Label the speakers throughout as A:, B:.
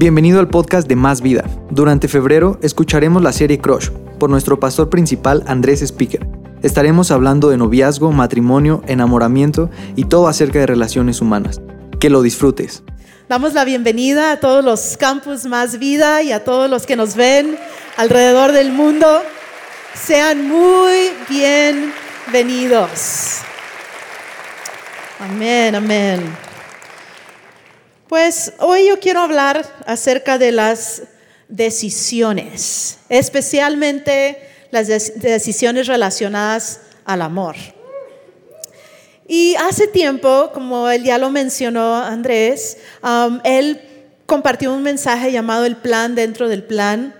A: Bienvenido al podcast de Más Vida. Durante febrero escucharemos la serie Crush por nuestro pastor principal Andrés Speaker. Estaremos hablando de noviazgo, matrimonio, enamoramiento y todo acerca de relaciones humanas. Que lo disfrutes.
B: Damos la bienvenida a todos los campus Más Vida y a todos los que nos ven alrededor del mundo. Sean muy bienvenidos. Amén, amén. Pues hoy yo quiero hablar acerca de las decisiones, especialmente las decisiones relacionadas al amor. Y hace tiempo, como él ya lo mencionó Andrés, él compartió un mensaje llamado El plan dentro del plan.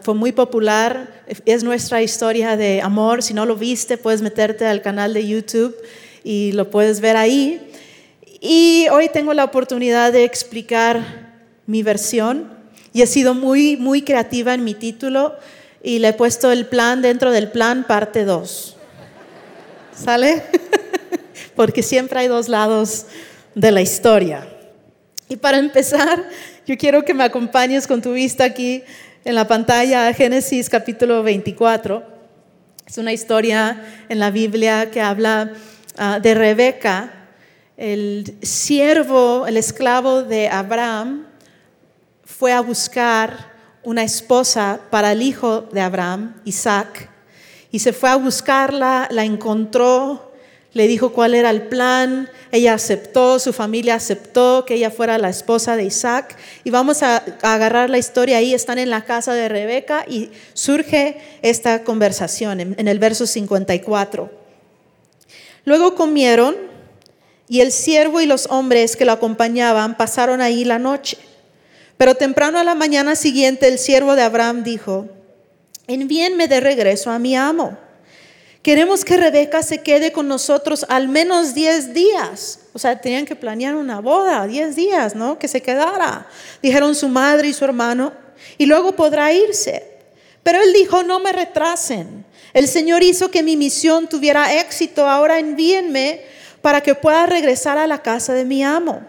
B: Fue muy popular, es nuestra historia de amor. Si no lo viste, puedes meterte al canal de YouTube y lo puedes ver ahí. Y hoy tengo la oportunidad de explicar mi versión y he sido muy, muy creativa en mi título y le he puesto el plan dentro del plan parte 2. ¿Sale? Porque siempre hay dos lados de la historia. Y para empezar, yo quiero que me acompañes con tu vista aquí en la pantalla a Génesis capítulo 24. Es una historia en la Biblia que habla ah, de Rebeca, el siervo, el esclavo de Abraham, fue a buscar una esposa para el hijo de Abraham, Isaac, y se fue a buscarla, la encontró, le dijo cuál era el plan, ella aceptó, su familia aceptó que ella fuera la esposa de Isaac, y vamos a, agarrar la historia ahí, están en la casa de Rebeca y surge esta conversación en, el verso 54. Luego comieron y el siervo y los hombres que lo acompañaban pasaron ahí la noche. Pero temprano a la mañana siguiente el siervo de Abraham dijo, envíenme de regreso a mi amo. Queremos que Rebeca se quede con nosotros al menos 10 días. O sea, tenían que planear una boda, 10 días, ¿no? Que se quedara. Dijeron su madre y su hermano, y luego podrá irse. Pero él dijo, no me retrasen. El Señor hizo que mi misión tuviera éxito. Ahora envíenme para que pueda regresar a la casa de mi amo.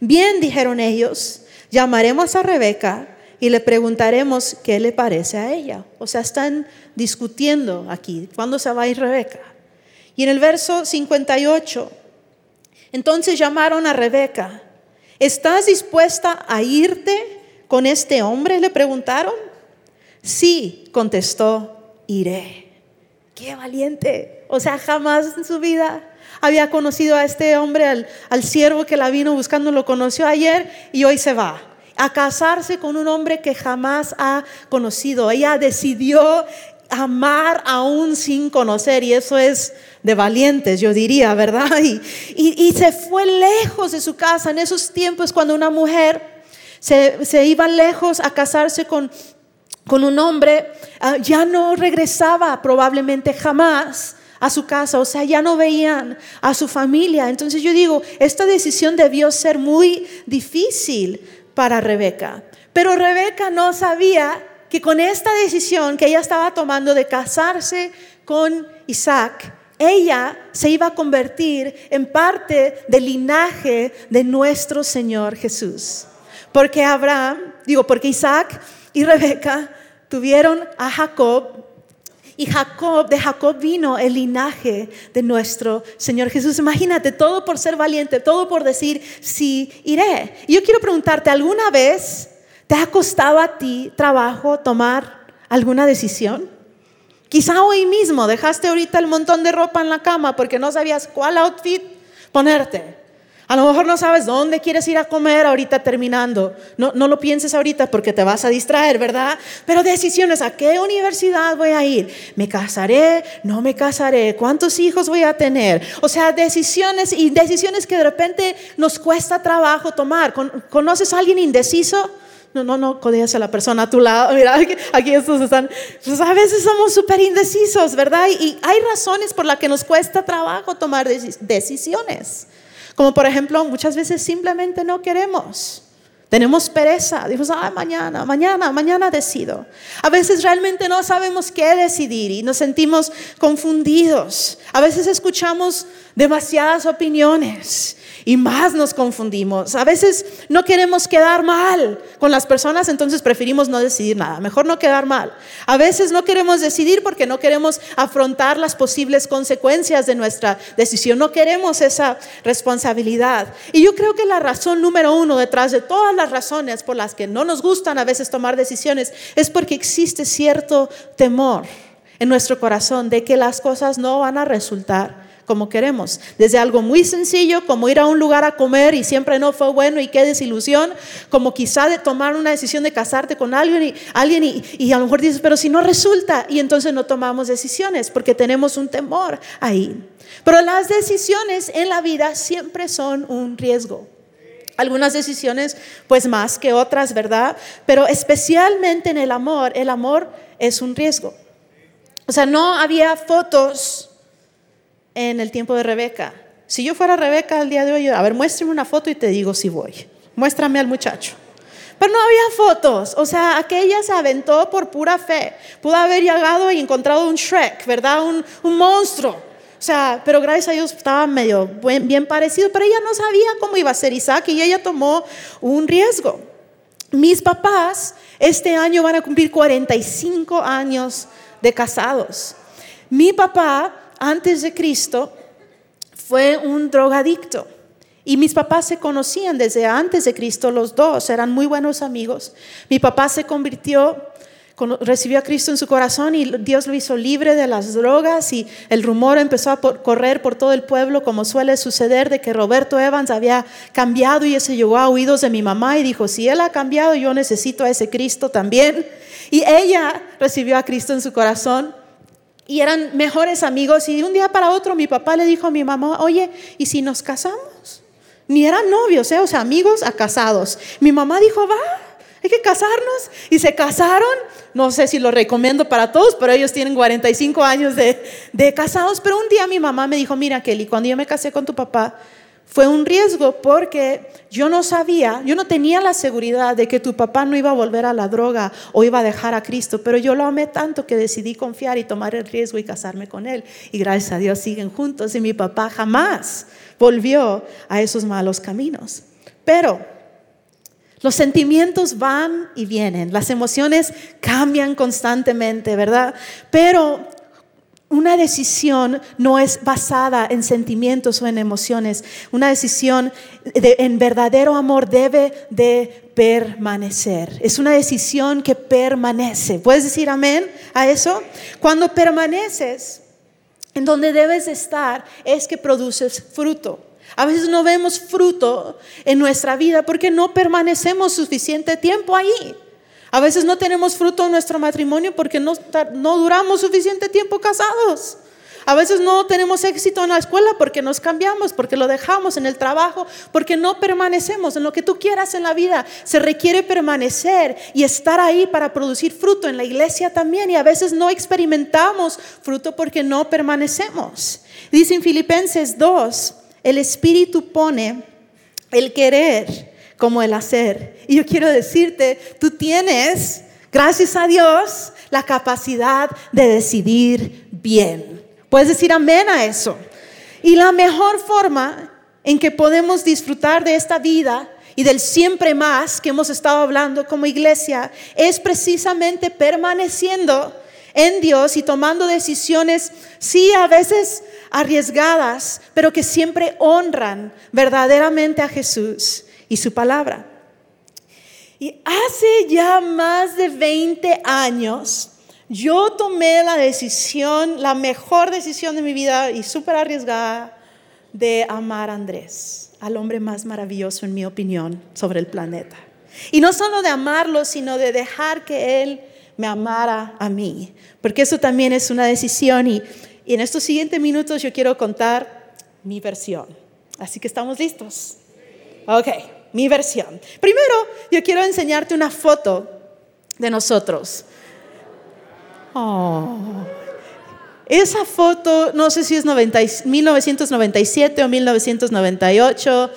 B: Bien, dijeron ellos, llamaremos a Rebeca y le preguntaremos qué le parece a ella. O sea, están discutiendo aquí, ¿cuándo se va a ir Rebeca? Y en el verso 58, entonces llamaron a Rebeca, ¿estás dispuesta a irte con este hombre? Le preguntaron. Sí, contestó, iré. Qué valiente. O sea, jamás en su vida había conocido a este hombre, al, siervo que la vino buscando, lo conoció ayer y hoy se va a casarse con un hombre que jamás ha conocido. Ella decidió amar aún sin conocer y eso es de valientes, yo diría, ¿verdad? Y, se fue lejos de su casa en esos tiempos cuando una mujer se, iba lejos a casarse con, con un hombre, ah, ya no regresaba probablemente jamás a su casa, o sea, ya no veían a su familia. Entonces yo digo, esta decisión debió ser muy difícil para Rebeca. Pero Rebeca no sabía que con esta decisión que ella estaba tomando de casarse con Isaac, ella se iba a convertir en parte del linaje de nuestro Señor Jesús. Porque Abraham, digo, porque Isaac y Rebeca tuvieron a Jacob y Jacob, de Jacob vino el linaje de nuestro Señor Jesús. Imagínate, todo por ser valiente, todo por decir, sí, iré. Y yo quiero preguntarte, ¿alguna vez te ha costado a ti trabajo tomar alguna decisión? Quizá hoy mismo dejaste ahorita el montón de ropa en la cama porque no sabías cuál outfit ponerte. A lo mejor no sabes dónde quieres ir a comer ahorita terminando. No, no lo pienses ahorita porque te vas a distraer, ¿verdad? Pero decisiones, ¿a qué universidad voy a ir? ¿Me casaré? ¿No me casaré? ¿Cuántos hijos voy a tener? O sea, decisiones y decisiones que de repente nos cuesta trabajo tomar. ¿Conoces a alguien indeciso? No, no, no codeas a la persona a tu lado. Mira, aquí estos están. Pues a veces somos súper indecisos, ¿verdad? Y hay razones por las que nos cuesta trabajo tomar decisiones. Como por ejemplo, muchas veces simplemente no queremos. Tenemos pereza, decimos, ah, mañana, mañana, mañana decido. A veces realmente no sabemos qué decidir y nos sentimos confundidos. A veces escuchamos demasiadas opiniones y más nos confundimos. A veces no queremos quedar mal con las personas, entonces preferimos no decidir nada, mejor no quedar mal. A veces no queremos decidir porque no queremos afrontar las posibles consecuencias de nuestra decisión, no queremos esa responsabilidad. Y yo creo que la razón número uno detrás de todas las razones por las que no nos gustan a veces tomar decisiones es porque existe cierto temor en nuestro corazón de que las cosas no van a resultar como queremos. Desde algo muy sencillo como ir a un lugar a comer y siempre no fue bueno y qué desilusión, como quizá de tomar una decisión de casarte con alguien y, alguien y, a lo mejor dices, pero si no resulta, y entonces no tomamos decisiones porque tenemos un temor ahí. Pero las decisiones en la vida siempre son un riesgo. Algunas decisiones pues más que otras, ¿verdad? Pero especialmente en el amor, el amor es un riesgo. O sea, no había fotos en el tiempo de Rebeca. Si yo fuera Rebeca al día de hoy, a ver, muéstrame una foto y te digo si voy. Muéstrame al muchacho. Pero no había fotos, o sea, aquella se aventó por pura fe. Pudo haber llegado y encontrado un Shrek, ¿verdad? Un, un monstruo. O sea, pero gracias a Dios estaba medio bien parecido, pero ella no sabía cómo iba a ser Isaac y ella tomó un riesgo. Mis papás este año van a cumplir 45 años de casados. Mi papá antes de Cristo fue un drogadicto. Y mis papás se conocían desde antes de Cristo, los dos eran muy buenos amigos. Mi papá se convirtió, recibió a Cristo en su corazón y Dios lo hizo libre de las drogas y el rumor empezó a correr por todo el pueblo como suele suceder de que Roberto Evans había cambiado y ese llegó a oídos de mi mamá y dijo, si él ha cambiado, yo necesito a ese Cristo también. Y ella recibió a Cristo en su corazón y eran mejores amigos y de un día para otro mi papá le dijo a mi mamá, oye, ¿y si nos casamos? Ni eran novios, ¿eh? o sea, amigos a casados. Mi mamá dijo, va, hay que casarnos. Y se casaron, no sé si lo recomiendo para todos, pero ellos tienen 45 años de, de casados. Pero un día mi mamá me dijo, mira Kelly, cuando yo me casé con tu papá, fue un riesgo porque yo no sabía, yo no tenía la seguridad de que tu papá no iba a volver a la droga o iba a dejar a Cristo, pero yo lo amé tanto que decidí confiar y tomar el riesgo y casarme con él. Y gracias a Dios siguen juntos y mi papá jamás volvió a esos malos caminos. Pero los sentimientos van y vienen, las emociones cambian constantemente, ¿verdad? Pero una decisión no es basada en sentimientos o en emociones. Una decisión en verdadero amor debe de permanecer. Es una decisión que permanece. ¿Puedes decir amén a eso? Cuando permaneces en donde debes estar es que produces fruto. A veces no vemos fruto en nuestra vida porque no permanecemos suficiente tiempo ahí. A veces no tenemos fruto en nuestro matrimonio porque no, no duramos suficiente tiempo casados. A veces no tenemos éxito en la escuela porque nos cambiamos, porque lo dejamos en el trabajo, porque no permanecemos en lo que tú quieras en la vida. Se requiere permanecer y estar ahí para producir fruto en la iglesia también. Y a veces no experimentamos fruto porque no permanecemos. Dice en Filipenses 2, el Espíritu pone el querer como el hacer. Y yo quiero decirte, tú tienes, gracias a Dios, la capacidad de decidir bien. Puedes decir amén a eso. Y la mejor forma en que podemos disfrutar de esta vida y del siempre más que hemos estado hablando como iglesia es precisamente permaneciendo en Dios y tomando decisiones, sí, a veces arriesgadas, pero que siempre honran verdaderamente a Jesús y su palabra. Y hace ya más de 20 años, yo tomé la decisión, la mejor decisión de mi vida y súper arriesgada, de amar a Andrés, al hombre más maravilloso en mi opinión sobre el planeta. Y no solo de amarlo, sino de dejar que Él me amara a mí, porque eso también es una decisión y, y en estos siguientes minutos yo quiero contar mi versión. Así que estamos listos. Ok mi versión. Primero, yo quiero enseñarte una foto de nosotros. Oh. Esa foto, no sé si es 1997 o 1998,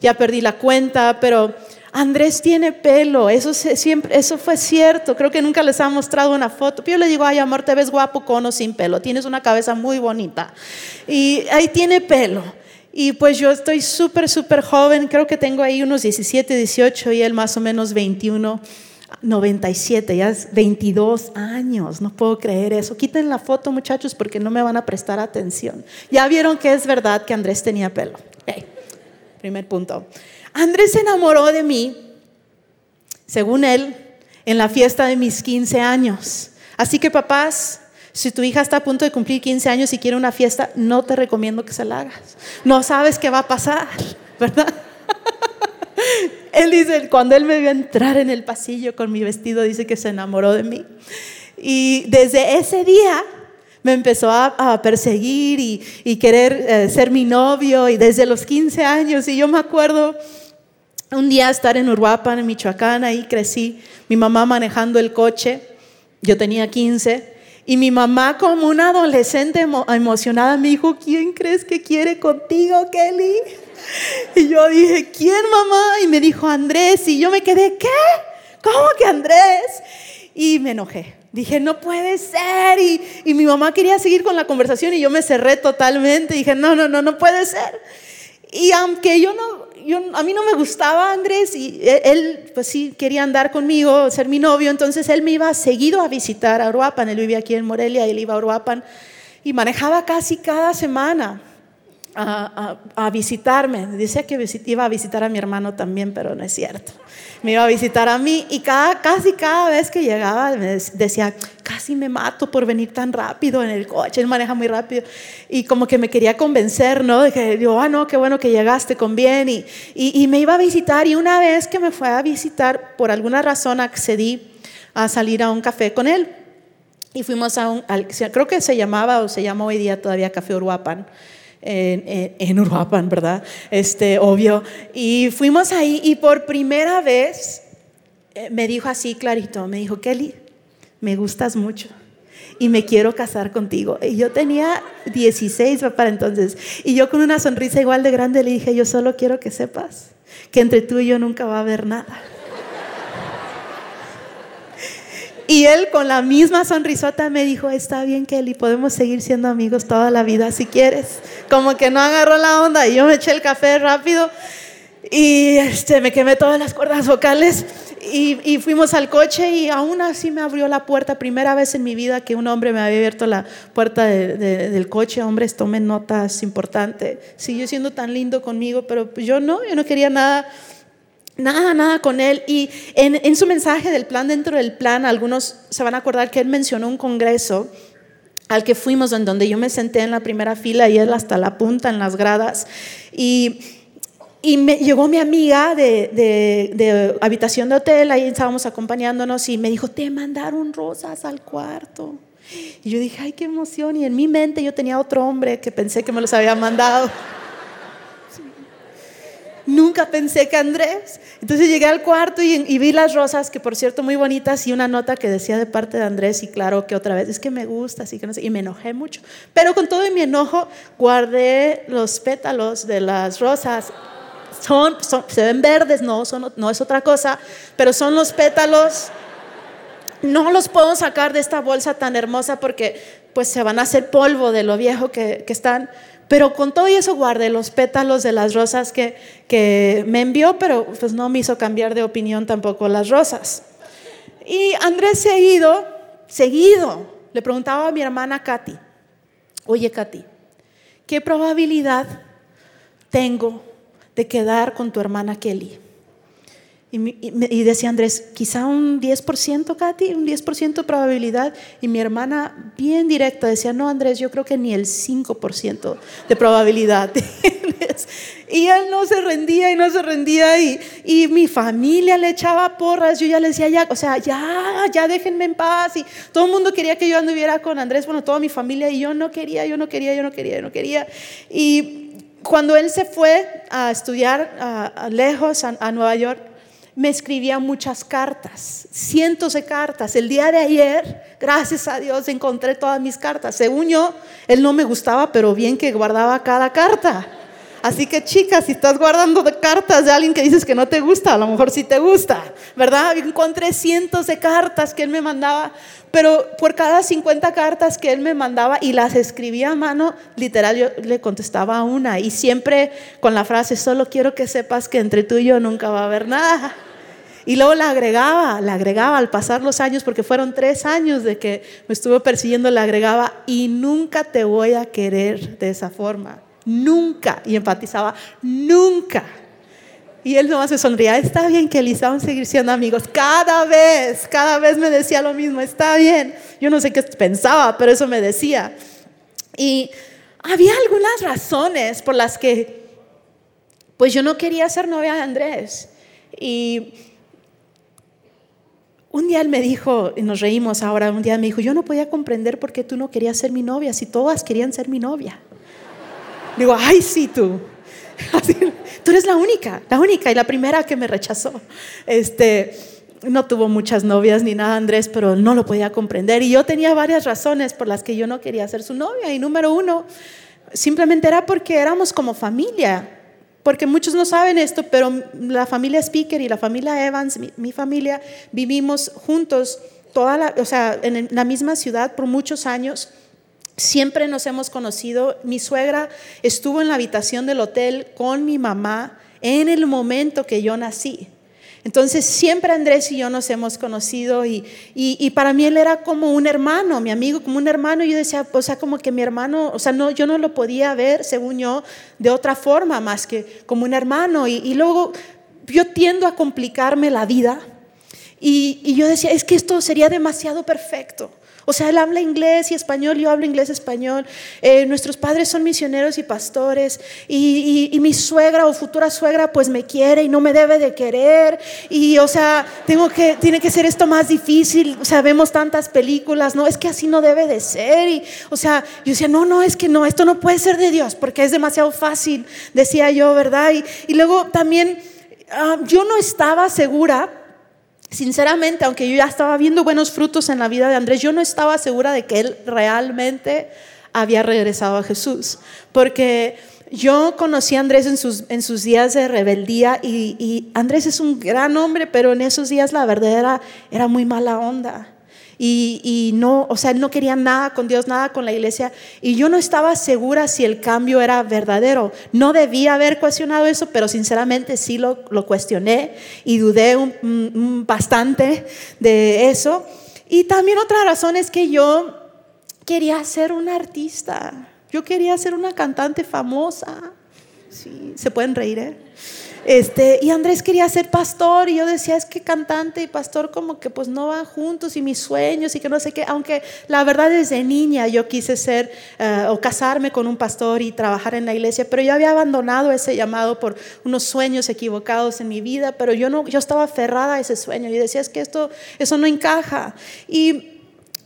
B: ya perdí la cuenta, pero Andrés tiene pelo, eso, fue cierto, creo que nunca les ha mostrado una foto. Yo le digo, ay amor, te ves guapo con o sin pelo, tienes una cabeza muy bonita. Y ahí tiene pelo. Y pues yo estoy súper, súper joven, creo que tengo ahí unos 17, 18 y él más o menos 21. 97, ya es 22 años, no puedo creer eso. Quiten la foto muchachos porque no me van a prestar atención. Ya vieron que es verdad que Andrés tenía pelo. primer punto. Andrés se enamoró de mí, según él, en la fiesta de mis 15 años. Así que papás, si tu hija está a punto de cumplir 15 años y quiere una fiesta, no te recomiendo que se la hagas. No sabes qué va a pasar, ¿verdad? Él dice, cuando él me vio entrar en el pasillo con mi vestido, dice que se enamoró de mí. Y desde ese día me empezó a, perseguir y, querer eh, ser mi novio y desde los 15 años. Y yo me acuerdo un día estar en Uruapan, en Michoacán, ahí crecí, mi mamá manejando el coche, yo tenía 15. Y mi mamá como una adolescente emocionada me dijo, ¿quién crees que quiere contigo, Kelly? Y yo dije, ¿quién mamá? Y me dijo, Andrés. Y yo me quedé, ¿qué? ¿Cómo que Andrés? Y me enojé. Dije, no puede ser. Y, y, mi mamá quería seguir con la conversación y yo me cerré totalmente. Dije, no, no, no, no puede ser. Y aunque yo no, yo, a mí no me gustaba Andrés y e, él, pues sí, quería andar conmigo, ser mi novio, entonces él me iba seguido a visitar a Uruapan. Él vivía aquí en Morelia, él iba a Uruapan y manejaba casi cada semana a, visitarme. Decía que iba a visitar a mi hermano también, pero no es cierto. Me iba a visitar a mí y cada, casi cada vez que llegaba me decía, casi me mato por venir tan rápido en el coche, él maneja muy rápido. Y como que me quería convencer, ¿no? De que digo, ah, no, qué bueno que llegaste con bien. Y, y, me iba a visitar y una vez que me fue a visitar, por alguna razón accedí a salir a un café con él. Y fuimos a un, creo que se llamaba o se llama hoy día todavía Café Uruapan en, en, Uruapan, ¿verdad? Este, obvio. Y fuimos ahí y por primera vez eh, me dijo así clarito, me dijo, Kelly, me gustas mucho y me quiero casar contigo. Y yo tenía 16 para entonces. Y yo con una sonrisa igual de grande le dije, yo solo quiero que sepas que entre tú y yo nunca va a haber nada. Y él con la misma sonrisota me dijo, está bien Kelly, podemos seguir siendo amigos toda la vida si quieres. Como que no agarró la onda y yo me eché el café rápido y este, me quemé todas las cuerdas vocales y, fuimos al coche y aún así me abrió la puerta. Primera vez en mi vida que un hombre me había abierto la puerta del coche. Hombres, tomen notas importantes. Siguió siendo tan lindo conmigo, pero yo no, yo no quería nada Nada, nada con él. Y en, su mensaje del plan, dentro del plan, algunos se van a acordar que él mencionó un congreso al que fuimos, en donde yo me senté en la primera fila y él hasta la punta en las gradas. Y, y me, llegó mi amiga de, de, habitación de hotel, ahí estábamos acompañándonos y me dijo, te mandaron rosas al cuarto. Y yo dije, ay, qué emoción. Y en mi mente yo tenía otro hombre que pensé que me los había mandado. Nunca pensé que Andrés. Entonces llegué al cuarto y, vi las rosas, que por cierto muy bonitas, y una nota que decía de parte de Andrés, y claro que otra vez, es que me gusta, así que no sé, y me enojé mucho. Pero con todo mi enojo, guardé los pétalos de las rosas. Son, se ven verdes, no, son, no es otra cosa, pero son los pétalos. No los puedo sacar de esta bolsa tan hermosa porque pues se van a hacer polvo de lo viejo que, que están pero con todo eso guardé los pétalos de las rosas que, que me envió, pero pues no me hizo cambiar de opinión tampoco las rosas. Y Andrés se ha ido, seguido. Le preguntaba a mi hermana Katy, oye Katy, ¿qué probabilidad tengo de quedar con tu hermana Kelly? Y, decía Andrés, quizá un 10%, Katy, un 10% probabilidad. Y mi hermana, bien directa, decía, no, Andrés, yo creo que ni el 5% de probabilidad Y él no se rendía y no se rendía. Y, y, mi familia le echaba porras. Yo ya le decía, ya, o sea, ya, ya déjenme en paz. Y todo el mundo quería que yo anduviera con Andrés, bueno, toda mi familia. Y yo no quería, yo no quería, yo no quería, yo no quería. Y cuando él se fue a estudiar a, lejos, a Nueva York, me escribía muchas cartas, cientos de cartas. El día de ayer, gracias a Dios, encontré todas mis cartas. Según yo, él no me gustaba, pero bien que guardaba cada carta. Así que chicas, si estás guardando de cartas de alguien que dices que no te gusta, a lo mejor sí te gusta, ¿verdad? Encontré cientos de cartas que él me mandaba, pero por cada 50 cartas que él me mandaba y las escribía a mano, literal yo le contestaba una y siempre con la frase, solo quiero que sepas que entre tú y yo nunca va a haber nada. Y luego la agregaba, la agregaba al pasar los años, porque fueron tres años de que me estuvo persiguiendo, la agregaba y nunca te voy a querer de esa forma. Nunca. Y empatizaba, nunca. Y él nomás se sonría, está bien que Elisa, vamos a seguir siendo amigos. Cada vez, cada vez me decía lo mismo, está bien. Yo no sé qué pensaba, pero eso me decía. Y había algunas razones por las que, pues yo no quería ser novia de Andrés. Y un día él me dijo, y nos reímos ahora, un día me dijo, yo no podía comprender por qué tú no querías ser mi novia, si todas querían ser mi novia. Digo, ay, sí, tú. tú eres la única, la única y la primera que me rechazó. Este, no tuvo muchas novias ni nada Andrés, pero no lo podía comprender. Y yo tenía varias razones por las que yo no quería ser su novia. Y número uno, simplemente era porque éramos como familia. Porque muchos no saben esto, pero la familia Speaker y la familia Evans, mi, familia, vivimos juntos toda la, o sea, en la misma ciudad por muchos años. Siempre nos hemos conocido. Mi suegra estuvo en la habitación del hotel con mi mamá en el momento que yo nací. Entonces siempre Andrés y yo nos hemos conocido y, y, para mí él era como un hermano, mi amigo, como un hermano. Y yo decía, o sea, como que mi hermano, o sea, no, yo no lo podía ver, según yo, de otra forma más que como un hermano. Y, y luego yo tiendo a complicarme la vida y yo decía, es que esto sería demasiado perfecto. O sea, él habla inglés y español, yo hablo inglés y español. Eh, nuestros padres son misioneros y pastores. Y, mi suegra o futura suegra pues me quiere y no me debe de querer. Y o sea, tengo que, tiene que ser esto más difícil. O sea, vemos tantas películas, no, es que así no debe de ser. Y o sea, yo decía, no, no, es que no, esto no puede ser de Dios porque es demasiado fácil, decía yo, ¿verdad? Y, y luego también ah, yo no estaba segura Sinceramente, aunque yo ya estaba viendo buenos frutos en la vida de Andrés, yo no estaba segura de que él realmente había regresado a Jesús. Porque yo conocí a Andrés en sus, en sus días de rebeldía y, Andrés es un gran hombre, pero en esos días la verdad era, era muy mala onda y, no, o sea, él no quería nada con Dios, nada con la iglesia. Y yo no estaba segura si el cambio era verdadero. No debía haber cuestionado eso, pero sinceramente sí lo, lo cuestioné y dudé bastante de eso. Y también otra razón es que yo quería ser una artista. Yo quería ser una cantante famosa. Sí, se pueden reír, ¿eh? Este, y Andrés quería ser pastor y yo decía, es que cantante y pastor como que pues no van juntos y mis sueños y que no sé qué, aunque la verdad desde niña yo quise ser eh, o casarme con un pastor y trabajar en la iglesia, pero yo había abandonado ese llamado por unos sueños equivocados en mi vida, pero yo no, yo estaba aferrada a ese sueño y decía, es que esto, eso no encaja. Y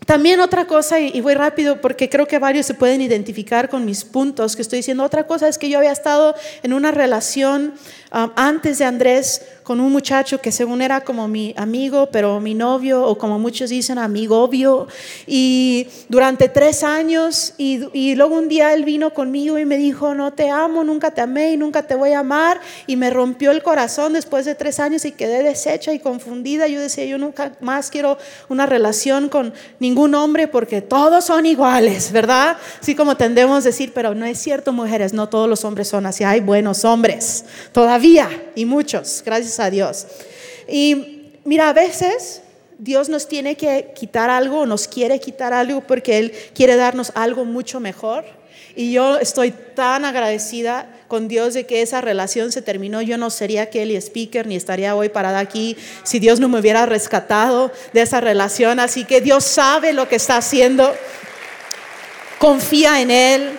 B: también otra cosa, y voy rápido porque creo que varios se pueden identificar con mis puntos que estoy diciendo, otra cosa es que yo había estado en una relación um, antes de Andrés con un muchacho que según era como mi amigo, pero mi novio, o como muchos dicen, amigo obvio, y durante tres años, y, y luego un día él vino conmigo y me dijo, no te amo, nunca te amé y nunca te voy a amar, y me rompió el corazón después de tres años y quedé deshecha y confundida. Yo decía, yo nunca más quiero una relación con ningún hombre porque todos son iguales, ¿verdad? Así como tendemos a decir, pero no es cierto, mujeres, no todos los hombres son así, hay buenos hombres, todavía, y muchos, gracias a Dios. Y mira, a veces Dios nos tiene que quitar algo, nos quiere quitar algo porque Él quiere darnos algo mucho mejor. Y yo estoy tan agradecida con Dios de que esa relación se terminó. Yo no sería Kelly Speaker ni estaría hoy parada aquí si Dios no me hubiera rescatado de esa relación. Así que Dios sabe lo que está haciendo. Confía en Él.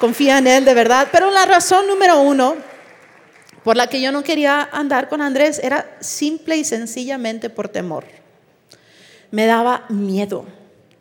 B: Confía en Él de verdad. Pero la razón número uno por la que yo no quería andar con Andrés era simple y sencillamente por temor. Me daba miedo.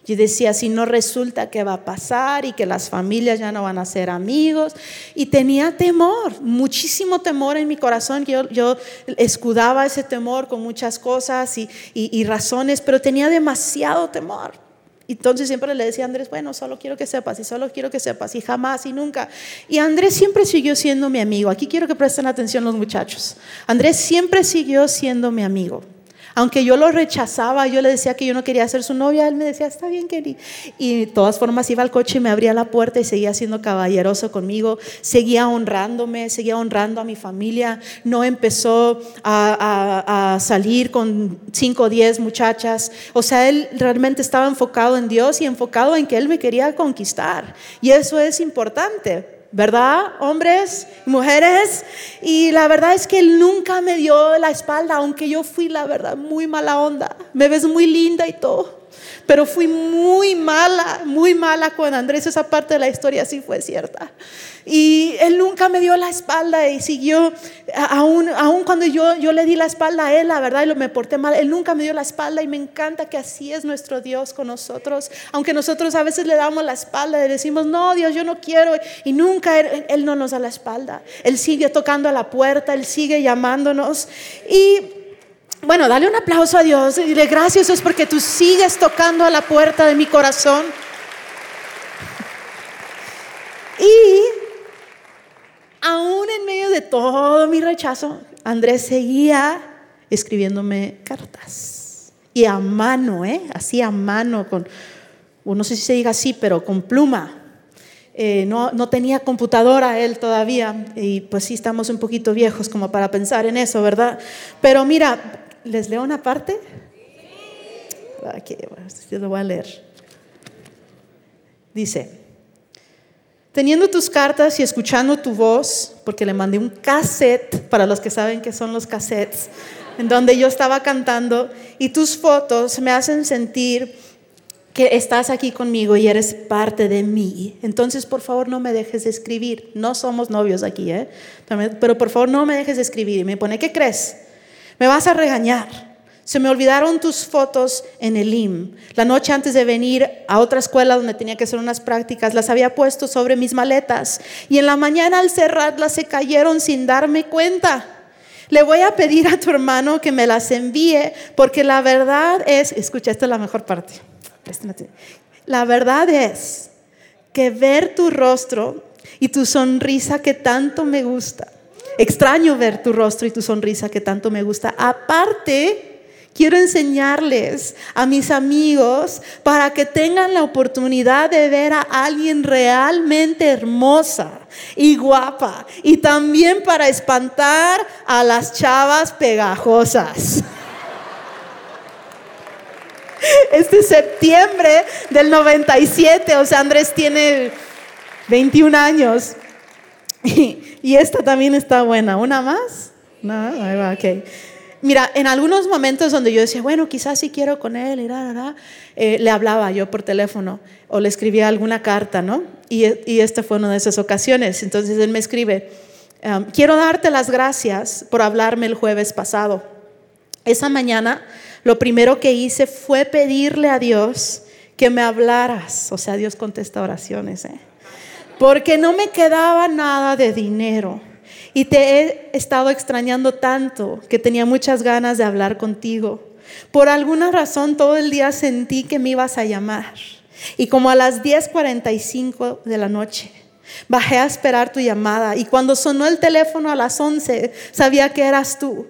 B: Yo decía, si no resulta, ¿qué va a pasar? Y que las familias ya no van a ser amigos. Y tenía temor, muchísimo temor en mi corazón. Yo, yo escudaba ese temor con muchas cosas y razones, pero tenía demasiado temor. Entonces siempre le decía a Andrés, bueno, solo quiero que sepas y solo quiero que sepas y jamás y nunca. Y Andrés siempre siguió siendo mi amigo. Aquí quiero que presten atención los muchachos. Andrés siempre siguió siendo mi amigo. Aunque yo lo rechazaba, yo le decía que yo no quería ser su novia, él me decía, está bien, Kelly. Y de todas formas iba al coche y me abría la puerta y seguía siendo caballeroso conmigo, seguía honrándome, seguía honrando a mi familia. No empezó a, salir con cinco o diez muchachas. O sea, él realmente estaba enfocado en Dios y enfocado en que él me quería conquistar. Y eso es importante. ¿Verdad? Hombres y mujeres. Y la verdad es que él nunca me dio la espalda, aunque yo fui, la verdad, muy mala onda. Me ves muy linda y todo pero fui muy mala, muy mala con Andrés. Esa parte de la historia sí fue cierta. Y él nunca me dio la espalda y siguió, aún, aún cuando yo, yo le di la espalda a él, la verdad, y lo me porté mal, él nunca me dio la espalda y me encanta que así es nuestro Dios con nosotros. Aunque nosotros a veces le damos la espalda y decimos, no, Dios, yo no quiero, y nunca él, él no nos da la espalda. Él sigue tocando a la puerta, él sigue llamándonos. Y bueno, dale un aplauso a Dios y dile gracias es porque tú sigues tocando a la puerta de mi corazón. Y aún en medio de todo mi rechazo, Andrés seguía escribiéndome cartas. Y a mano, ¿eh? Así a mano, con, no sé si se diga así, pero con pluma. Eh, no, no, tenía computadora él todavía y pues sí estamos un poquito viejos como para pensar en eso, ¿verdad? Pero mira, ¿Les leo una parte? Aquí, lo voy a leer. Dice, teniendo tus cartas y escuchando tu voz, porque le mandé un cassette, para los que saben qué son los cassettes, en donde yo estaba cantando, y tus fotos me hacen sentir que estás aquí conmigo y eres parte de mí. Entonces, por favor, no me dejes de escribir. No somos novios aquí, ¿eh? Pero por favor, no me dejes de escribir. Y me pone, ¿qué crees? Me vas a regañar. Se me olvidaron tus fotos en el IM. La noche antes de venir a otra escuela donde tenía que hacer unas prácticas, las había puesto sobre mis maletas y en la mañana al cerrarlas se cayeron sin darme cuenta. Le voy a pedir a tu hermano que me las envíe porque la verdad es, escucha, esta es la mejor parte. La verdad es que ver tu rostro y tu sonrisa que tanto me gusta Extraño ver tu rostro y tu sonrisa que tanto me gusta. Aparte, quiero enseñarles a mis amigos para que tengan la oportunidad de ver a alguien realmente hermosa y guapa. Y también para espantar a las chavas pegajosas. Este septiembre del 97, o sea, Andrés tiene 21 años. Y, esta también está buena. ¿Una más? No, ahí va, ok. Mira, en algunos momentos donde yo decía, bueno, quizás sí quiero con él, y eh, le hablaba yo por teléfono o le escribía alguna carta, ¿no? Y, y esta fue una de esas ocasiones. Entonces él me escribe, um, quiero darte las gracias por hablarme el jueves pasado. Esa mañana lo primero que hice fue pedirle a Dios que me hablaras. O sea, Dios contesta oraciones, ¿eh? Porque no me quedaba nada de dinero. Y te he estado extrañando tanto que tenía muchas ganas de hablar contigo. Por alguna razón todo el día sentí que me ibas a llamar. Y como a las 10:45 de la noche, bajé a esperar tu llamada. Y cuando sonó el teléfono a las 11, sabía que eras tú.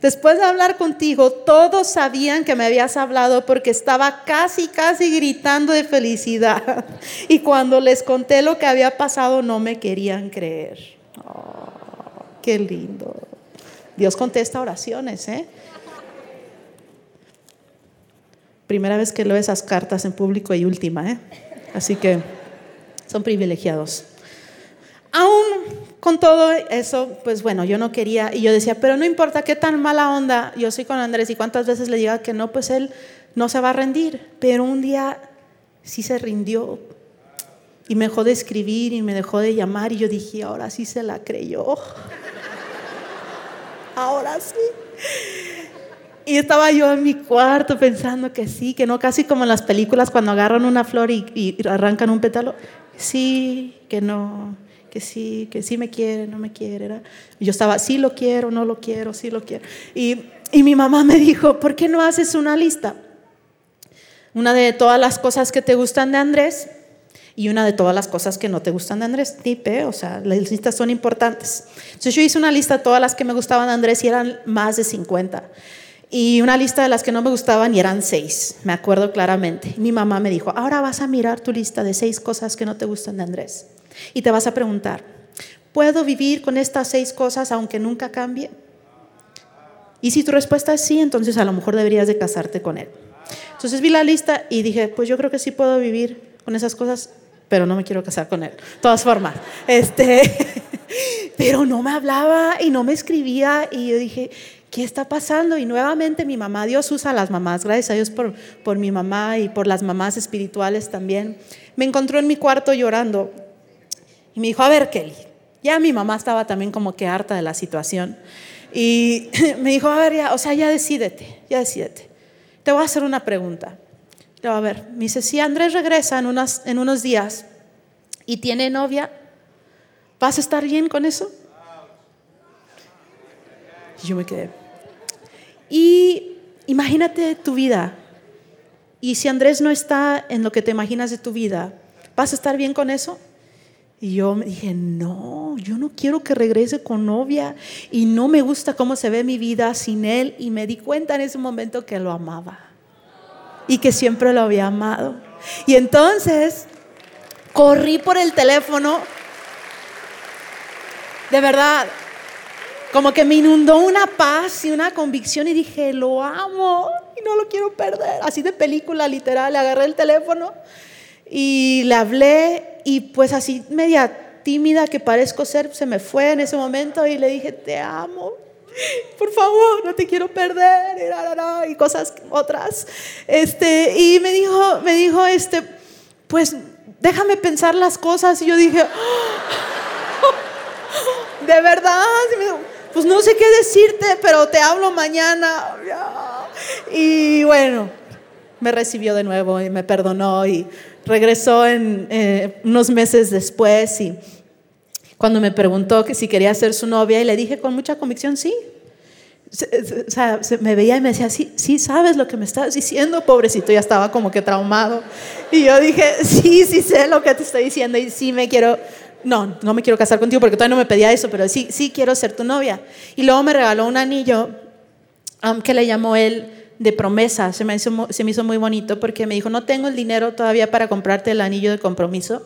B: Después de hablar contigo, todos sabían que me habías hablado porque estaba casi, casi gritando de felicidad. Y cuando les conté lo que había pasado, no me querían creer. Oh, qué lindo. Dios contesta oraciones, ¿eh? Primera vez que leo esas cartas en público y última, ¿eh? Así que son privilegiados. Aún con todo eso, pues bueno, yo no quería y yo decía, pero no importa qué tan mala onda yo soy con Andrés y cuántas veces le diga que no, pues él no se va a rendir. Pero un día sí se rindió y me dejó de escribir y me dejó de llamar y yo dije, ahora sí se la creyó. ahora sí. Y estaba yo en mi cuarto pensando que sí, que no, casi como en las películas cuando agarran una flor y, y arrancan un pétalo. Sí, que no que sí, que sí me quiere, no me quiere. Yo estaba, sí lo quiero, no lo quiero, sí lo quiero. Y, y mi mamá me dijo, ¿por qué no haces una lista? Una de todas las cosas que te gustan de Andrés y una de todas las cosas que no te gustan de Andrés. Tipe, o sea, las listas son importantes. Entonces yo hice una lista de todas las que me gustaban de Andrés y eran más de 50. Y una lista de las que no me gustaban y eran seis, me acuerdo claramente. Mi mamá me dijo, ahora vas a mirar tu lista de seis cosas que no te gustan de Andrés. Y te vas a preguntar, ¿puedo vivir con estas seis cosas aunque nunca cambie? Y si tu respuesta es sí, entonces a lo mejor deberías de casarte con él. Entonces vi la lista y dije, pues yo creo que sí puedo vivir con esas cosas, pero no me quiero casar con él. De todas formas, este, pero no me hablaba y no me escribía y yo dije, ¿qué está pasando? Y nuevamente mi mamá, Dios usa a las mamás, gracias a Dios por, por mi mamá y por las mamás espirituales también. Me encontró en mi cuarto llorando y me dijo, a ver, Kelly, ya mi mamá estaba también como que harta de la situación. Y me dijo, a ver, ya, o sea, ya decídete, ya decídete. Te voy a hacer una pregunta. Le a ver, me dice, si Andrés regresa en, en unos días y tiene novia, ¿vas a estar bien con eso? Y yo me quedé. Y imagínate tu vida. Y si Andrés no está en lo que te imaginas de tu vida, ¿vas a estar bien con eso? Y yo dije, no, yo no quiero que regrese con novia y no me gusta cómo se ve mi vida sin él. Y me di cuenta en ese momento que lo amaba y que siempre lo había amado. Y entonces corrí por el teléfono, de verdad, como que me inundó una paz y una convicción y dije, lo amo y no lo quiero perder. Así de película literal, le agarré el teléfono y le hablé y pues así media tímida que parezco ser, se me fue en ese momento y le dije, te amo, por favor, no te quiero perder, y, cosas otras. Este, y me dijo, me dijo, este, pues déjame pensar las cosas. Y yo dije, de verdad, pues no sé qué decirte, pero te hablo mañana. Y bueno, me recibió de nuevo y me perdonó y regresó en, eh, unos meses después y cuando me preguntó que si quería ser su novia y le dije con mucha convicción, sí. O sea, me veía y me decía, sí, sí, sabes lo que me estás diciendo, pobrecito, ya estaba como que traumado. Y yo dije, sí, sí sé lo que te estoy diciendo y sí me quiero, no, no me quiero casar contigo porque todavía no me pedía eso, pero sí, sí quiero ser tu novia. Y luego me regaló un anillo um, que le llamó él de promesa. Se me, hizo, se me hizo muy bonito porque me dijo, no tengo el dinero todavía para comprarte el anillo de compromiso,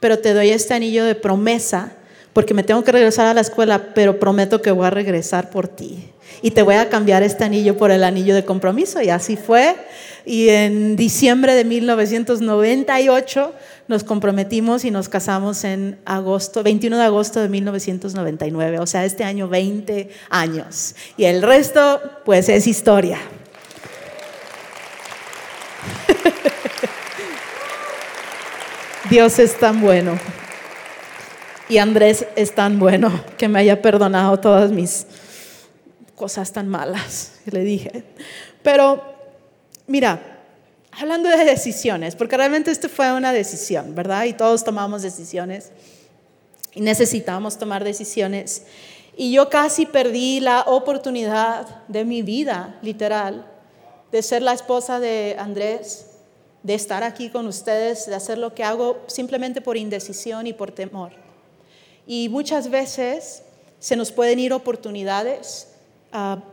B: pero te doy este anillo de promesa porque me tengo que regresar a la escuela, pero prometo que voy a regresar por ti. Y te voy a cambiar este anillo por el anillo de compromiso. Y así fue. Y en diciembre de 1998 nos comprometimos y nos casamos en agosto, 21 de agosto de 1999. O sea, este año 20 años. Y el resto, pues es historia. Dios es tan bueno. Y Andrés es tan bueno que me haya perdonado todas mis cosas tan malas le dije. Pero, mira, hablando de decisiones, porque realmente esto fue una decisión, ¿verdad? Y todos tomamos decisiones y necesitamos tomar decisiones. Y yo casi perdí la oportunidad de mi vida, literal, de ser la esposa de Andrés, de estar aquí con ustedes, de hacer lo que hago simplemente por indecisión y por temor. Y muchas veces se nos pueden ir oportunidades,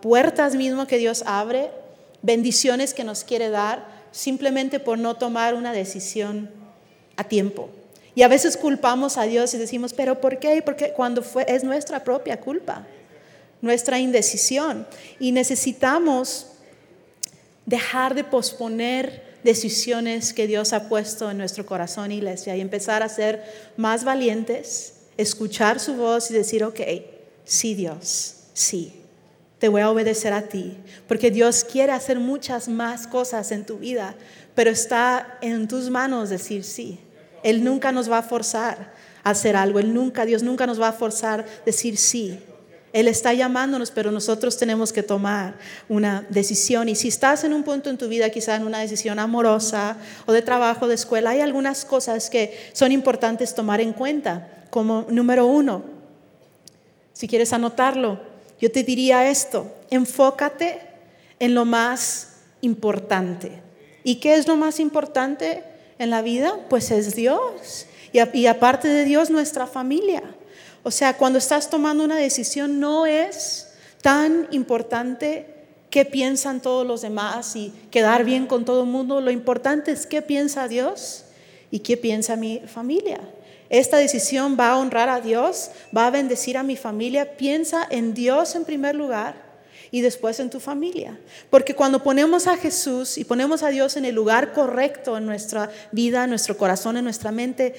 B: puertas mismo que Dios abre, bendiciones que nos quiere dar, simplemente por no tomar una decisión a tiempo. Y a veces culpamos a Dios y decimos, pero ¿por qué? Porque cuando fue, es nuestra propia culpa, nuestra indecisión. Y necesitamos dejar de posponer decisiones que Dios ha puesto en nuestro corazón, iglesia, y empezar a ser más valientes, escuchar su voz y decir, ok, sí Dios, sí, te voy a obedecer a ti, porque Dios quiere hacer muchas más cosas en tu vida, pero está en tus manos decir sí. Él nunca nos va a forzar a hacer algo, Él nunca, Dios nunca nos va a forzar a decir sí. Él está llamándonos, pero nosotros tenemos que tomar una decisión. Y si estás en un punto en tu vida, quizá en una decisión amorosa o de trabajo, de escuela, hay algunas cosas que son importantes tomar en cuenta como número uno. Si quieres anotarlo, yo te diría esto, enfócate en lo más importante. ¿Y qué es lo más importante en la vida? Pues es Dios. Y aparte de Dios, nuestra familia. O sea, cuando estás tomando una decisión no es tan importante qué piensan todos los demás y quedar bien con todo el mundo. Lo importante es qué piensa Dios y qué piensa mi familia. Esta decisión va a honrar a Dios, va a bendecir a mi familia. Piensa en Dios en primer lugar y después en tu familia. Porque cuando ponemos a Jesús y ponemos a Dios en el lugar correcto en nuestra vida, en nuestro corazón, en nuestra mente,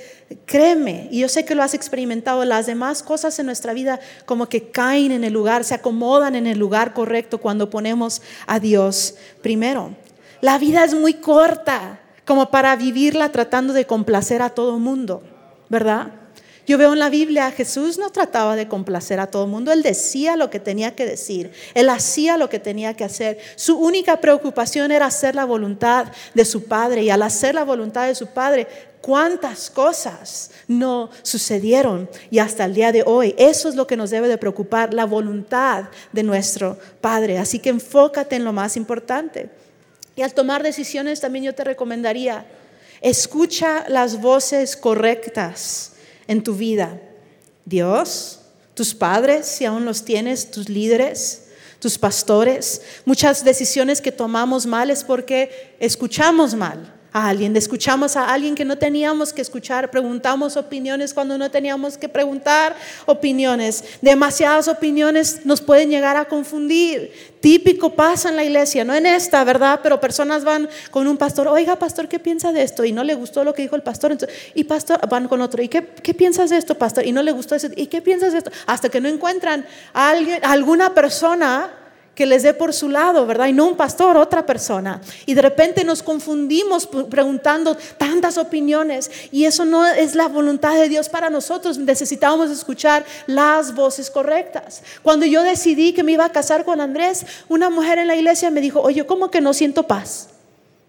B: créeme, y yo sé que lo has experimentado, las demás cosas en nuestra vida como que caen en el lugar, se acomodan en el lugar correcto cuando ponemos a Dios primero. La vida es muy corta como para vivirla tratando de complacer a todo mundo, ¿verdad? Yo veo en la Biblia, Jesús no trataba de complacer a todo el mundo, él decía lo que tenía que decir, él hacía lo que tenía que hacer. Su única preocupación era hacer la voluntad de su Padre y al hacer la voluntad de su Padre, cuántas cosas no sucedieron y hasta el día de hoy. Eso es lo que nos debe de preocupar, la voluntad de nuestro Padre. Así que enfócate en lo más importante. Y al tomar decisiones también yo te recomendaría, escucha las voces correctas en tu vida? Dios, tus padres, si aún los tienes, tus líderes, tus pastores. Muchas decisiones que tomamos mal es porque escuchamos mal a alguien, escuchamos a alguien que no teníamos que escuchar, preguntamos opiniones cuando no teníamos que preguntar opiniones. Demasiadas opiniones nos pueden llegar a confundir. Típico pasa en la iglesia, no en esta, ¿verdad? Pero personas van con un pastor, oiga, pastor, ¿qué piensa de esto? Y no le gustó lo que dijo el pastor. y pastor, van con otro, ¿y qué, qué, piensas de esto, pastor? Y no le gustó eso. ¿Y qué piensas de esto? Hasta que no encuentran a alguien, a alguna persona que les dé por su lado, ¿verdad? Y no un pastor, otra persona. Y de repente nos confundimos preguntando tantas opiniones y eso no es la voluntad de Dios para nosotros. Necesitábamos escuchar las voces correctas. Cuando yo decidí que me iba a casar con Andrés, una mujer en la iglesia me dijo, oye, ¿cómo que no siento paz?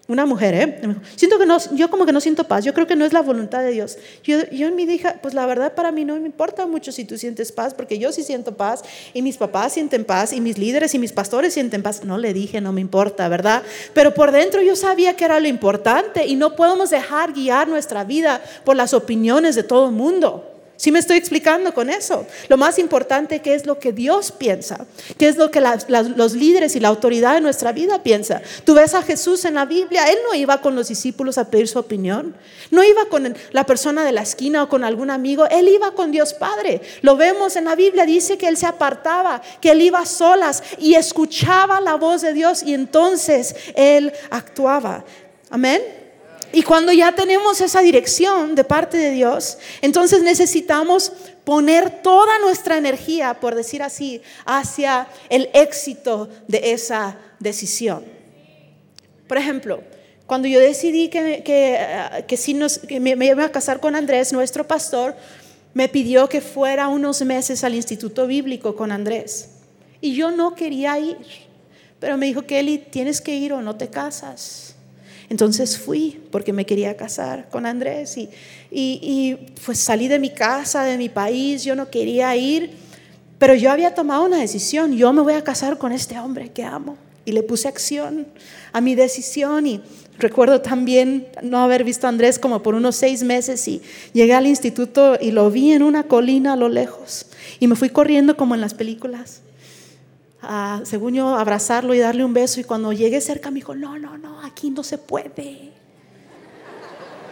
B: Una mujer, ¿eh? Siento que no, yo como que no siento paz, yo creo que no es la voluntad de Dios. Yo, yo en mi dije, pues la verdad para mí no me importa mucho si tú sientes paz, porque yo sí siento paz, y mis papás sienten paz, y mis líderes y mis pastores sienten paz. No le dije, no me importa, ¿verdad? Pero por dentro yo sabía que era lo importante, y no podemos dejar guiar nuestra vida por las opiniones de todo el mundo. ¿Sí me estoy explicando con eso? Lo más importante que es lo que Dios piensa, qué es lo que los líderes y la autoridad de nuestra vida piensa. Tú ves a Jesús en la Biblia, Él no iba con los discípulos a pedir su opinión, no iba con la persona de la esquina o con algún amigo, Él iba con Dios Padre. Lo vemos en la Biblia, dice que Él se apartaba, que Él iba solas y escuchaba la voz de Dios y entonces Él actuaba. Amén. Y cuando ya tenemos esa dirección de parte de Dios, entonces necesitamos poner toda nuestra energía, por decir así, hacia el éxito de esa decisión. Por ejemplo, cuando yo decidí que, que, si nos, me, me iba a casar con Andrés, nuestro pastor me pidió que fuera unos meses al Instituto Bíblico con Andrés. Y yo no quería ir, pero me dijo, Kelly, tienes que ir o no te casas. Entonces fui porque me quería casar con Andrés y, y, pues salí de mi casa, de mi país, yo no quería ir, pero yo había tomado una decisión, yo me voy a casar con este hombre que amo. Y le puse acción a mi decisión y recuerdo también no haber visto a Andrés como por unos seis meses y llegué al instituto y lo vi en una colina a lo lejos y me fui corriendo como en las películas según yo, abrazarlo y darle un beso. Y cuando llegué cerca me dijo, no, no, no, aquí no se puede.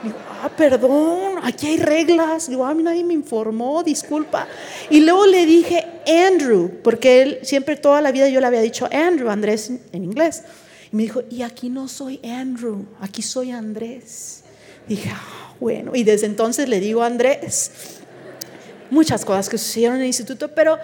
B: Digo, ah, perdón, aquí hay reglas. Digo, a mí nadie me informó, disculpa. Y luego le dije Andrew, porque él siempre toda la vida yo le había dicho Andrew, Andrés en inglés. Y me dijo, y aquí no soy Andrew, aquí soy Andrés. Dije, ah, bueno, y desde entonces le digo Andrés. Muchas cosas que sucedieron en el instituto, pero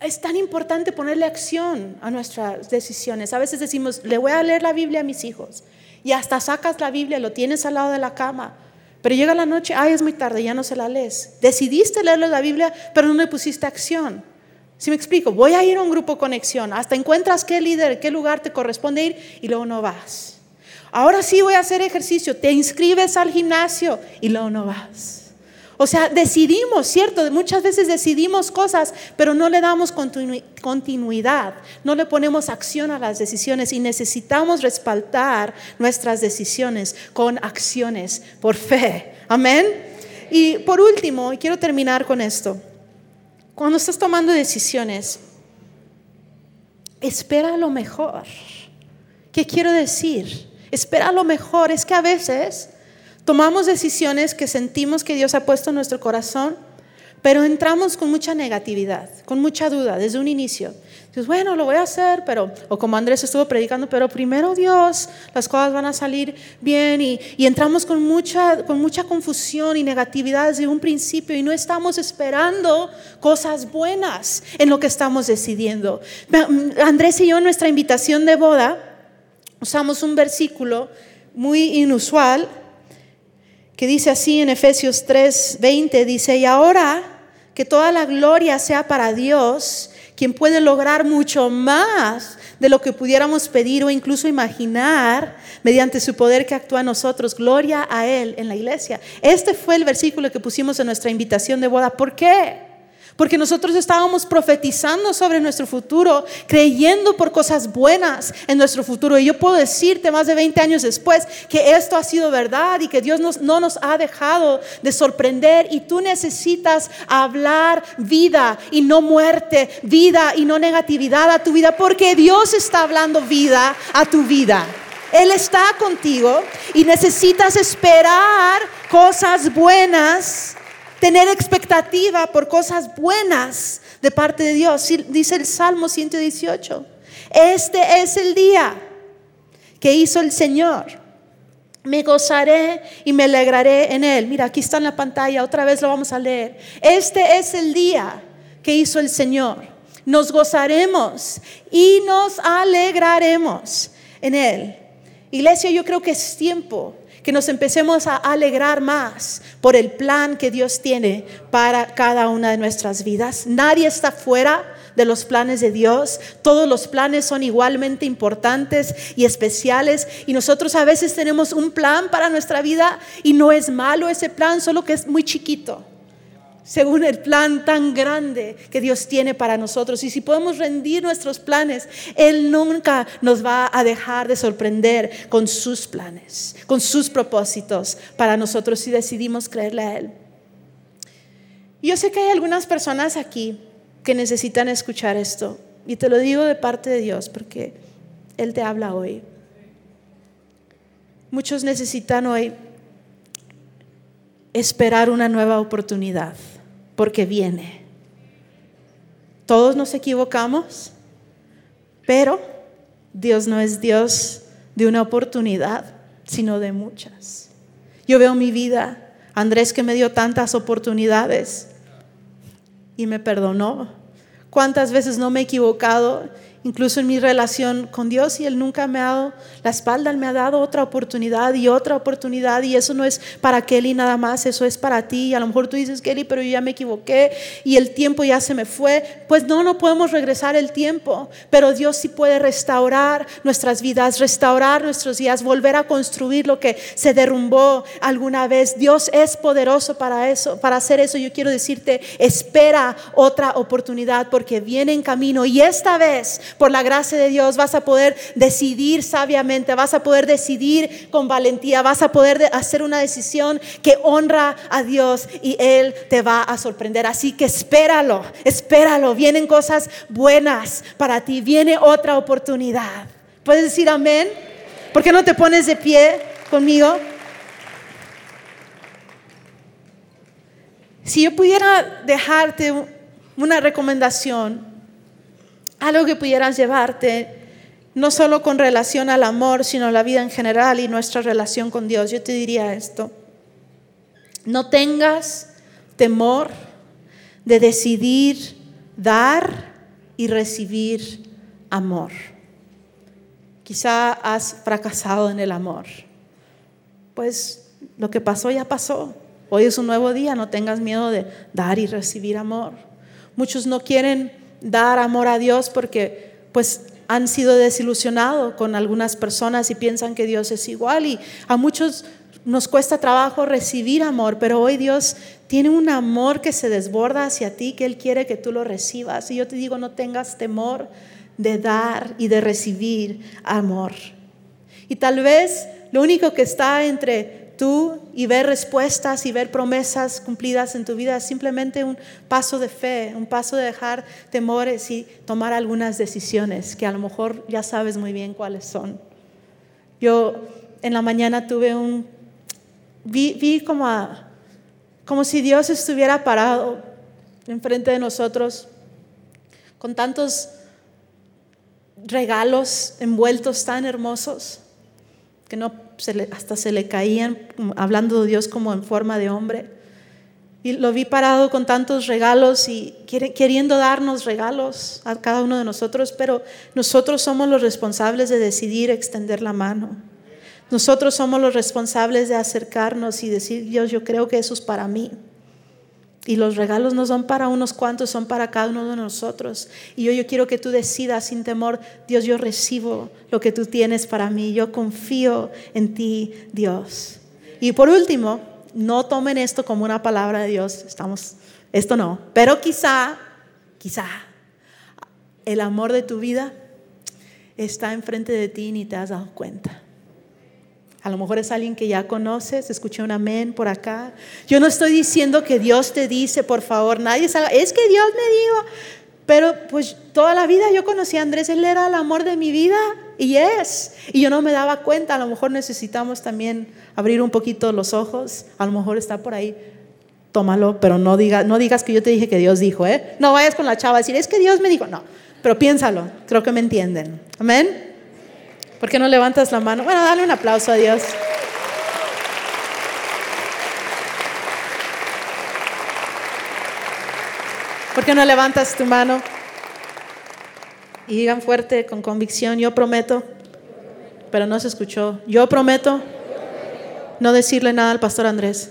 B: es tan importante ponerle acción a nuestras decisiones. A veces decimos, le voy a leer la Biblia a mis hijos. Y hasta sacas la Biblia, lo tienes al lado de la cama. Pero llega la noche, ay, es muy tarde, ya no se la lees. Decidiste leerle la Biblia, pero no le pusiste acción. Si me explico, voy a ir a un grupo conexión, hasta encuentras qué líder, qué lugar te corresponde ir y luego no vas. Ahora sí voy a hacer ejercicio, te inscribes al gimnasio y luego no vas. O sea, decidimos, ¿cierto? Muchas veces decidimos cosas, pero no le damos continuidad, no le ponemos acción a las decisiones y necesitamos respaldar nuestras decisiones con acciones por fe. Amén. Y por último, y quiero terminar con esto, cuando estás tomando decisiones, espera lo mejor. ¿Qué quiero decir? Espera lo mejor. Es que a veces tomamos decisiones que sentimos que Dios ha puesto en nuestro corazón, pero entramos con mucha negatividad, con mucha duda desde un inicio. Dices, bueno, lo voy a hacer, pero, o como Andrés estuvo predicando, pero primero Dios, las cosas van a salir bien y, y entramos con mucha, con mucha confusión y negatividad desde un principio y no estamos esperando cosas buenas en lo que estamos decidiendo. Andrés y yo en nuestra invitación de boda usamos un versículo muy inusual que dice así en Efesios 3:20, dice, y ahora que toda la gloria sea para Dios, quien puede lograr mucho más de lo que pudiéramos pedir o incluso imaginar mediante su poder que actúa en nosotros. Gloria a Él en la iglesia. Este fue el versículo que pusimos en nuestra invitación de boda. ¿Por qué? Porque nosotros estábamos profetizando sobre nuestro futuro, creyendo por cosas buenas en nuestro futuro. Y yo puedo decirte más de 20 años después que esto ha sido verdad y que Dios no nos ha dejado de sorprender. Y tú necesitas hablar vida y no muerte, vida y no negatividad a tu vida, porque Dios está hablando vida a tu vida. Él está contigo y necesitas esperar cosas buenas tener expectativa por cosas buenas de parte de Dios. Dice el Salmo 118, este es el día que hizo el Señor. Me gozaré y me alegraré en él. Mira, aquí está en la pantalla, otra vez lo vamos a leer. Este es el día que hizo el Señor. Nos gozaremos y nos alegraremos en él. Iglesia, yo creo que es tiempo que nos empecemos a alegrar más por el plan que Dios tiene para cada una de nuestras vidas. Nadie está fuera de los planes de Dios. Todos los planes son igualmente importantes y especiales. Y nosotros a veces tenemos un plan para nuestra vida y no es malo ese plan, solo que es muy chiquito según el plan tan grande que Dios tiene para nosotros. Y si podemos rendir nuestros planes, Él nunca nos va a dejar de sorprender con sus planes, con sus propósitos para nosotros si decidimos creerle a Él. yo sé que hay algunas personas aquí que necesitan escuchar esto. Y te lo digo de parte de Dios porque Él te habla hoy. Muchos necesitan hoy esperar una nueva oportunidad porque viene. Todos nos equivocamos, pero Dios no es Dios de una oportunidad, sino de muchas. Yo veo mi vida, Andrés que me dio tantas oportunidades y me perdonó. ¿Cuántas veces no me he equivocado incluso en mi relación con Dios y Él nunca me ha dado la espalda, Él me ha dado otra oportunidad y otra oportunidad y eso no es para Kelly nada más, eso es para ti a lo mejor tú dices Kelly, pero yo ya me equivoqué y el tiempo ya se me fue, pues no, no podemos regresar el tiempo, pero Dios sí puede restaurar nuestras vidas, restaurar nuestros días, volver a construir lo que se derrumbó alguna vez. Dios es poderoso para eso, para hacer eso. Yo quiero decirte, espera otra oportunidad porque viene en camino y esta vez por la gracia de Dios vas a poder decidir sabiamente, vas a poder decidir con valentía, vas a poder hacer una decisión que honra a Dios y Él te va a sorprender. Así que espéralo, espéralo. Vienen cosas buenas para ti, viene otra oportunidad. ¿Puedes decir amén? ¿Por qué no te pones de pie conmigo? Si yo pudiera dejarte una recomendación, algo que pudieras llevarte, no solo con relación al amor, sino la vida en general y nuestra relación con Dios. Yo te diría esto, no tengas temor de decidir dar y recibir amor. Quizá has fracasado en el amor. Pues lo que pasó ya pasó. Hoy es un nuevo día, no tengas miedo de dar y recibir amor. Muchos no quieren dar amor a Dios porque pues han sido desilusionados con algunas personas y piensan que Dios es igual y a muchos nos cuesta trabajo recibir amor, pero hoy Dios tiene un amor que se desborda hacia ti, que Él quiere que tú lo recibas. Y yo te digo, no tengas temor de dar y de recibir amor. Y tal vez lo único que está entre tú y ver respuestas y ver promesas cumplidas en tu vida es simplemente un paso de fe, un paso de dejar temores y tomar algunas decisiones que a lo mejor ya sabes muy bien cuáles son. Yo en la mañana tuve un, vi, como, como si Dios estuviera parado enfrente de nosotros con tantos regalos envueltos tan hermosos que no hasta se le caían, hablando de Dios como en forma de hombre. Y lo vi parado con tantos regalos y queriendo darnos regalos a cada uno de nosotros, pero nosotros somos los responsables de decidir extender la mano. Nosotros somos los responsables de acercarnos y decir, Dios, yo creo que eso es para mí. Y los regalos no son para unos cuantos, son para cada uno de nosotros. Y yo, yo quiero que tú decidas sin temor, Dios, yo recibo lo que tú tienes para mí. Yo confío en ti, Dios. Y por último, no tomen esto como una palabra de Dios. Estamos, esto no. Pero quizá, quizá, el amor de tu vida está enfrente de ti y ni te has dado cuenta. A lo mejor es alguien que ya conoces, escuché un amén por acá. Yo no estoy diciendo que Dios te dice, por favor, nadie salga, es que Dios me dijo, pero pues toda la vida yo conocí a Andrés, él era el amor de mi vida y es. Y yo no me daba cuenta, a lo mejor necesitamos también abrir un poquito los ojos, a lo mejor está por ahí, tómalo, pero no, diga, no digas que yo te dije que Dios dijo, ¿eh? No vayas con la chava a decir, es que Dios me dijo, no, pero piénsalo, creo que me entienden. Amén. ¿Por qué no levantas la mano? Bueno, dale un aplauso a Dios. ¿Por qué no levantas tu mano? Y digan fuerte, con convicción, yo prometo, pero no se escuchó, yo prometo no decirle nada al pastor Andrés.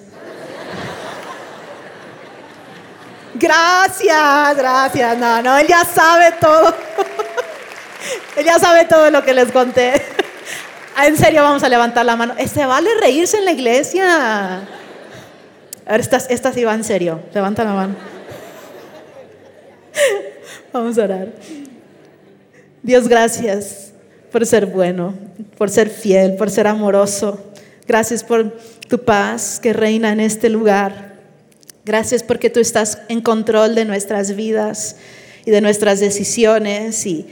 B: Gracias, gracias. No, no, él ya sabe todo. Él ya sabe todo lo que les conté. En serio, vamos a levantar la mano. Se vale reírse en la iglesia. A ver, esta, esta sí va en serio. Levanta la mano. Vamos a orar. Dios, gracias por ser bueno, por ser fiel, por ser amoroso. Gracias por tu paz que reina en este lugar. Gracias porque tú estás en control de nuestras vidas y de nuestras decisiones y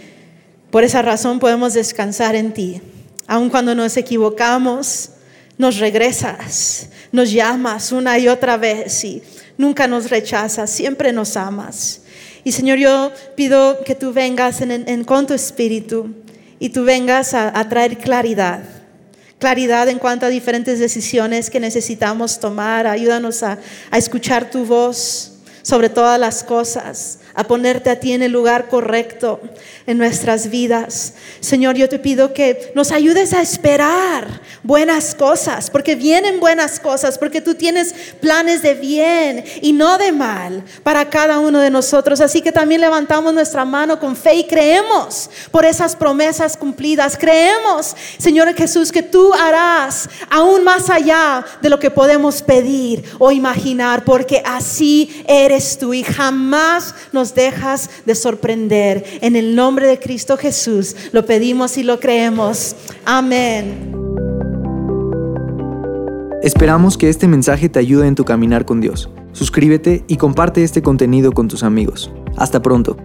B: por esa razón podemos descansar en ti. Aun cuando nos equivocamos, nos regresas, nos llamas una y otra vez y nunca nos rechazas, siempre nos amas. Y Señor, yo pido que tú vengas en, con tu espíritu y tú vengas a, traer claridad. Claridad en cuanto a diferentes decisiones que necesitamos tomar. Ayúdanos a escuchar tu voz sobre todas las cosas a ponerte a ti en el lugar correcto en nuestras vidas. Señor, yo te pido que nos ayudes a esperar buenas cosas, porque vienen buenas cosas, porque tú tienes planes de bien y no de mal para cada uno de nosotros. Así que también levantamos nuestra mano con fe y creemos por esas promesas cumplidas. Creemos, Señor Jesús, que tú harás aún más allá de lo que podemos pedir o imaginar, porque así eres tú y jamás dejas de sorprender. En el nombre de Cristo Jesús lo pedimos y lo creemos. Amén.
A: Esperamos que este mensaje te ayude en tu caminar con Dios. Suscríbete y comparte este contenido con tus amigos. Hasta pronto.